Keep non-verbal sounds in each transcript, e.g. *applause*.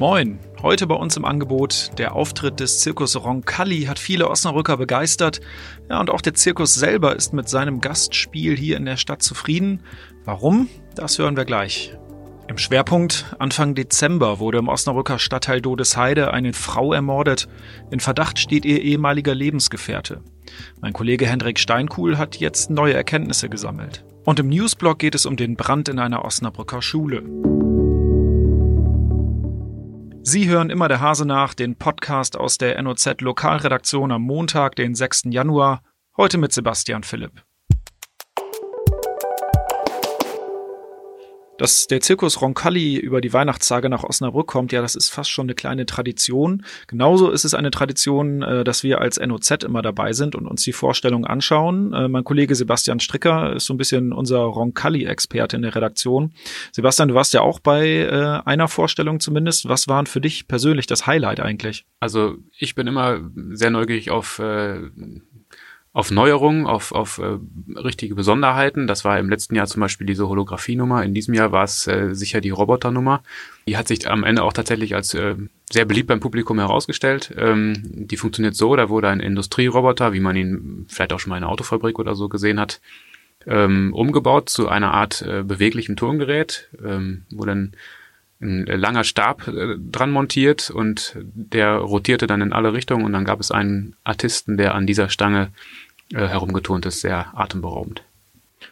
Moin, heute bei uns im Angebot der Auftritt des Zirkus Roncalli hat viele Osnabrücker begeistert. Ja, und auch der Zirkus selber ist mit seinem Gastspiel hier in der Stadt zufrieden. Warum? Das hören wir gleich. Im Schwerpunkt Anfang Dezember wurde im Osnabrücker Stadtteil Dodesheide eine Frau ermordet. In Verdacht steht ihr ehemaliger Lebensgefährte. Mein Kollege Hendrik Steinkuhl hat jetzt neue Erkenntnisse gesammelt. Und im Newsblog geht es um den Brand in einer Osnabrücker Schule. Sie hören immer der Hase nach, den Podcast aus der NOZ Lokalredaktion am Montag, den 6. Januar, heute mit Sebastian Philipp. Dass der Zirkus Roncalli über die Weihnachtstage nach Osnabrück kommt, ja, das ist fast schon eine kleine Tradition. Genauso ist es eine Tradition, äh, dass wir als NOZ immer dabei sind und uns die Vorstellung anschauen. Äh, mein Kollege Sebastian Stricker ist so ein bisschen unser Roncalli-Experte in der Redaktion. Sebastian, du warst ja auch bei äh, einer Vorstellung zumindest. Was waren für dich persönlich das Highlight eigentlich? Also ich bin immer sehr neugierig auf auf Neuerungen, auf, auf äh, richtige Besonderheiten. Das war im letzten Jahr zum Beispiel diese Holographie-Nummer. In diesem Jahr war es äh, sicher die Roboter-Nummer. Die hat sich am Ende auch tatsächlich als äh, sehr beliebt beim Publikum herausgestellt. Ähm, die funktioniert so, da wurde ein Industrieroboter, wie man ihn vielleicht auch schon mal in einer Autofabrik oder so gesehen hat, ähm, umgebaut zu einer Art äh, beweglichem Turmgerät, ähm, wo dann ein langer Stab äh, dran montiert und der rotierte dann in alle Richtungen und dann gab es einen Artisten, der an dieser Stange äh, herumgeturnt ist, sehr atemberaubend.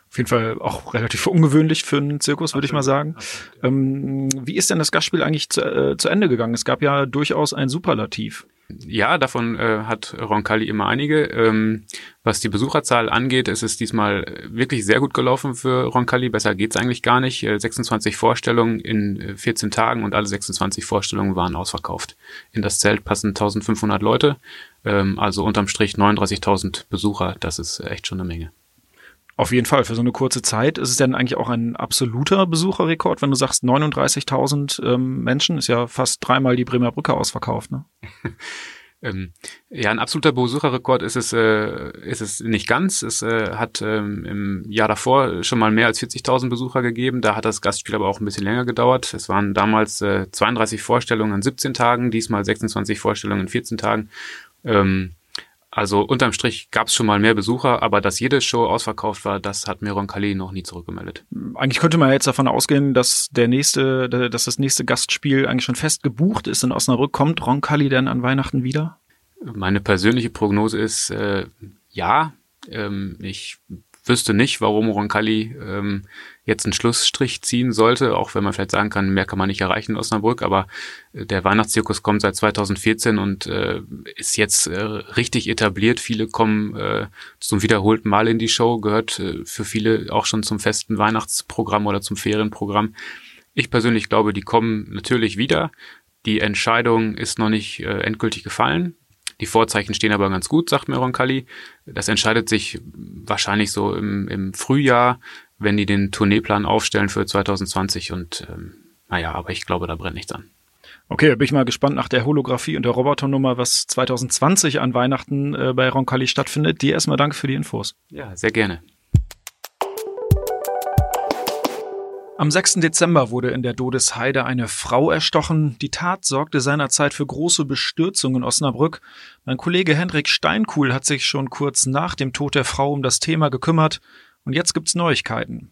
Auf jeden Fall auch relativ ungewöhnlich für einen Zirkus, würde ich mal sagen. Ähm, wie ist denn das Gastspiel eigentlich zu, äh, zu Ende gegangen? Es gab ja durchaus ein Superlativ. Ja, davon äh, hat Roncalli immer einige. Ähm, was die Besucherzahl angeht, ist es diesmal wirklich sehr gut gelaufen für Roncalli. Besser geht's eigentlich gar nicht. Äh, 26 Vorstellungen in 14 äh, Tagen und alle 26 Vorstellungen waren ausverkauft. In das Zelt passen 1500 Leute, ähm, also unterm Strich 39.000 Besucher. Das ist echt schon eine Menge. Auf jeden Fall, für so eine kurze Zeit ist es denn eigentlich auch ein absoluter Besucherrekord, wenn du sagst 39.000 ähm, Menschen, ist ja fast dreimal die Bremer Brücke ausverkauft, ne? *laughs* ähm, ja, ein absoluter Besucherrekord ist es, äh, ist es nicht ganz. Es äh, hat ähm, im Jahr davor schon mal mehr als 40.000 Besucher gegeben. Da hat das Gastspiel aber auch ein bisschen länger gedauert. Es waren damals äh, 32 Vorstellungen in 17 Tagen, diesmal 26 Vorstellungen in 14 Tagen. Ähm, also unterm Strich gab es schon mal mehr Besucher, aber dass jede Show ausverkauft war, das hat Miron Calais noch nie zurückgemeldet. Eigentlich könnte man jetzt davon ausgehen, dass der nächste, dass das nächste Gastspiel eigentlich schon fest gebucht ist in Osnabrück. Kommt Roncalli denn an Weihnachten wieder? Meine persönliche Prognose ist äh, ja. Ähm, ich wüsste nicht, warum Roncalli ähm, jetzt einen Schlussstrich ziehen sollte, auch wenn man vielleicht sagen kann, mehr kann man nicht erreichen in Osnabrück, aber äh, der Weihnachtszirkus kommt seit 2014 und äh, ist jetzt äh, richtig etabliert. Viele kommen äh, zum wiederholten Mal in die Show, gehört äh, für viele auch schon zum festen Weihnachtsprogramm oder zum Ferienprogramm. Ich persönlich glaube, die kommen natürlich wieder. Die Entscheidung ist noch nicht äh, endgültig gefallen. Die Vorzeichen stehen aber ganz gut, sagt mir Roncalli. Das entscheidet sich wahrscheinlich so im, im Frühjahr, wenn die den Tourneeplan aufstellen für 2020 und ähm, naja, aber ich glaube, da brennt nichts an. Okay, bin ich mal gespannt nach der Holographie und der Roboternummer, was 2020 an Weihnachten äh, bei Roncalli stattfindet. Dir erstmal danke für die Infos. Ja, sehr gerne. Am 6. Dezember wurde in der Dodesheide eine Frau erstochen. Die Tat sorgte seinerzeit für große Bestürzung in Osnabrück. Mein Kollege Hendrik Steinkuhl hat sich schon kurz nach dem Tod der Frau um das Thema gekümmert. Und jetzt gibt's Neuigkeiten.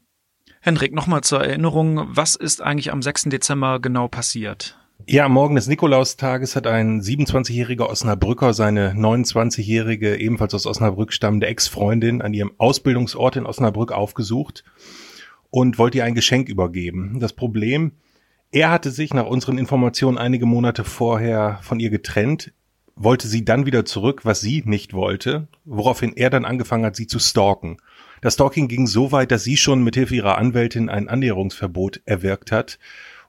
Hendrik, nochmal zur Erinnerung, was ist eigentlich am 6. Dezember genau passiert? Ja, am Morgen des Nikolaustages hat ein 27-jähriger Osnabrücker seine 29-jährige, ebenfalls aus Osnabrück stammende Ex-Freundin an ihrem Ausbildungsort in Osnabrück aufgesucht und wollte ihr ein Geschenk übergeben. Das Problem, er hatte sich nach unseren Informationen einige Monate vorher von ihr getrennt, wollte sie dann wieder zurück, was sie nicht wollte, woraufhin er dann angefangen hat, sie zu stalken. Das Stalking ging so weit, dass sie schon mithilfe ihrer Anwältin ein Annäherungsverbot erwirkt hat.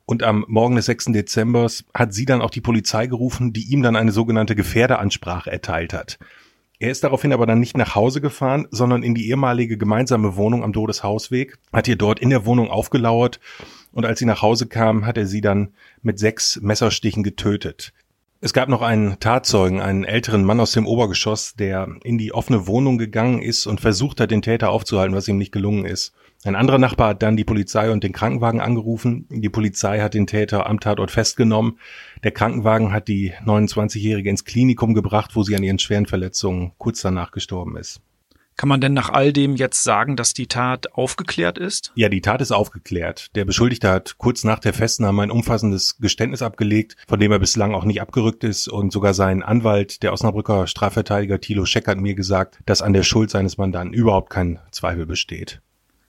Und am Morgen des 6. Dezember hat sie dann auch die Polizei gerufen, die ihm dann eine sogenannte Gefährderansprache erteilt hat. Er ist daraufhin aber dann nicht nach Hause gefahren, sondern in die ehemalige gemeinsame Wohnung am Todeshausweg, hat ihr dort in der Wohnung aufgelauert und als sie nach Hause kam, hat er sie dann mit sechs Messerstichen getötet. Es gab noch einen Tatzeugen, einen älteren Mann aus dem Obergeschoss, der in die offene Wohnung gegangen ist und versucht hat, den Täter aufzuhalten, was ihm nicht gelungen ist. Ein anderer Nachbar hat dann die Polizei und den Krankenwagen angerufen. Die Polizei hat den Täter am Tatort festgenommen. Der Krankenwagen hat die 29-Jährige ins Klinikum gebracht, wo sie an ihren schweren Verletzungen kurz danach gestorben ist. Kann man denn nach all dem jetzt sagen, dass die Tat aufgeklärt ist? Ja, die Tat ist aufgeklärt. Der Beschuldigte hat kurz nach der Festnahme ein umfassendes Geständnis abgelegt, von dem er bislang auch nicht abgerückt ist. Und sogar sein Anwalt, der Osnabrücker Strafverteidiger Thilo Scheck, hat mir gesagt, dass an der Schuld seines Mandanten überhaupt kein Zweifel besteht.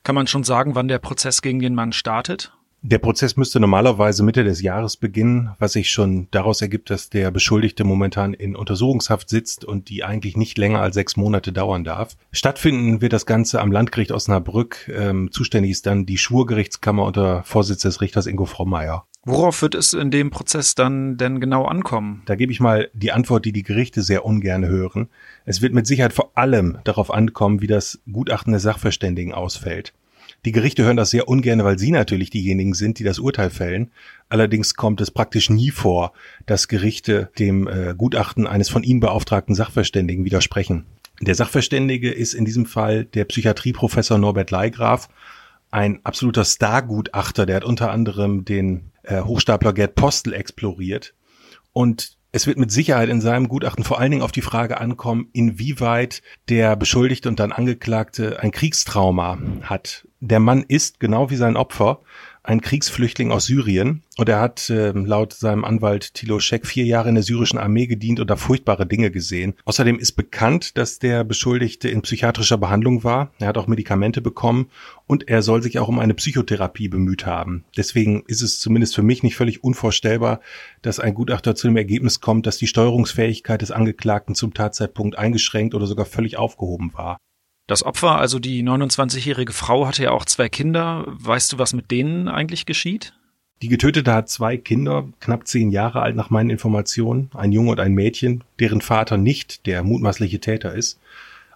Kann man schon sagen, wann der Prozess gegen den Mann startet? Der Prozess müsste normalerweise Mitte des Jahres beginnen, was sich schon daraus ergibt, dass der Beschuldigte momentan in Untersuchungshaft sitzt und die eigentlich nicht länger als sechs Monate dauern darf. Stattfinden wird das Ganze am Landgericht Osnabrück. Ähm, zuständig ist dann die Schwurgerichtskammer unter Vorsitz des Richters Ingo Frommeier. Worauf wird es in dem Prozess dann denn genau ankommen? Da gebe ich mal die Antwort, die die Gerichte sehr ungern hören. Es wird mit Sicherheit vor allem darauf ankommen, wie das Gutachten des Sachverständigen ausfällt. Die Gerichte hören das sehr ungern, weil sie natürlich diejenigen sind, die das Urteil fällen. Allerdings kommt es praktisch nie vor, dass Gerichte dem äh, Gutachten eines von ihnen beauftragten Sachverständigen widersprechen. Der Sachverständige ist in diesem Fall der Psychiatrieprofessor Norbert Leigraf, ein absoluter Stargutachter, der hat unter anderem den äh, Hochstapler Gerd Postel exploriert. Und es wird mit Sicherheit in seinem Gutachten vor allen Dingen auf die Frage ankommen, inwieweit der Beschuldigte und dann Angeklagte ein Kriegstrauma hat. Der Mann ist, genau wie sein Opfer, ein Kriegsflüchtling aus Syrien und er hat äh, laut seinem Anwalt Thilo Scheck vier Jahre in der syrischen Armee gedient und da furchtbare Dinge gesehen. Außerdem ist bekannt, dass der Beschuldigte in psychiatrischer Behandlung war. Er hat auch Medikamente bekommen und er soll sich auch um eine Psychotherapie bemüht haben. Deswegen ist es zumindest für mich nicht völlig unvorstellbar, dass ein Gutachter zu dem Ergebnis kommt, dass die Steuerungsfähigkeit des Angeklagten zum Tatzeitpunkt eingeschränkt oder sogar völlig aufgehoben war. Das Opfer, also die 29-jährige Frau, hatte ja auch zwei Kinder. Weißt du, was mit denen eigentlich geschieht? Die Getötete hat zwei Kinder, knapp zehn Jahre alt nach meinen Informationen, ein Junge und ein Mädchen, deren Vater nicht der mutmaßliche Täter ist.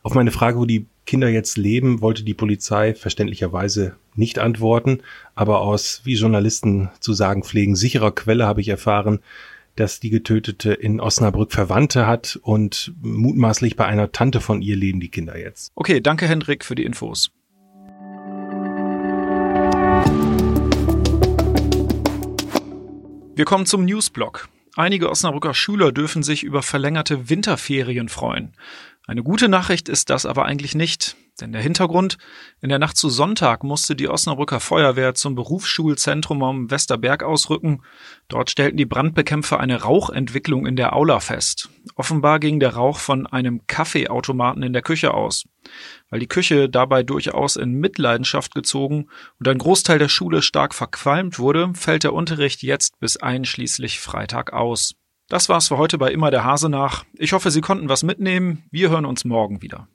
Auf meine Frage, wo die Kinder jetzt leben, wollte die Polizei verständlicherweise nicht antworten, aber aus, wie Journalisten zu sagen pflegen, sicherer Quelle habe ich erfahren, dass die Getötete in Osnabrück Verwandte hat und mutmaßlich bei einer Tante von ihr leben die Kinder jetzt. Okay, danke Hendrik für die Infos. Wir kommen zum Newsblock. Einige Osnabrücker Schüler dürfen sich über verlängerte Winterferien freuen. Eine gute Nachricht ist das aber eigentlich nicht. Denn der Hintergrund, in der Nacht zu Sonntag musste die Osnabrücker Feuerwehr zum Berufsschulzentrum am Westerberg ausrücken. Dort stellten die Brandbekämpfer eine Rauchentwicklung in der Aula fest. Offenbar ging der Rauch von einem Kaffeeautomaten in der Küche aus. Weil die Küche dabei durchaus in Mitleidenschaft gezogen und ein Großteil der Schule stark verqualmt wurde, fällt der Unterricht jetzt bis einschließlich Freitag aus. Das war's für heute bei Immer der Hase nach. Ich hoffe, Sie konnten was mitnehmen. Wir hören uns morgen wieder.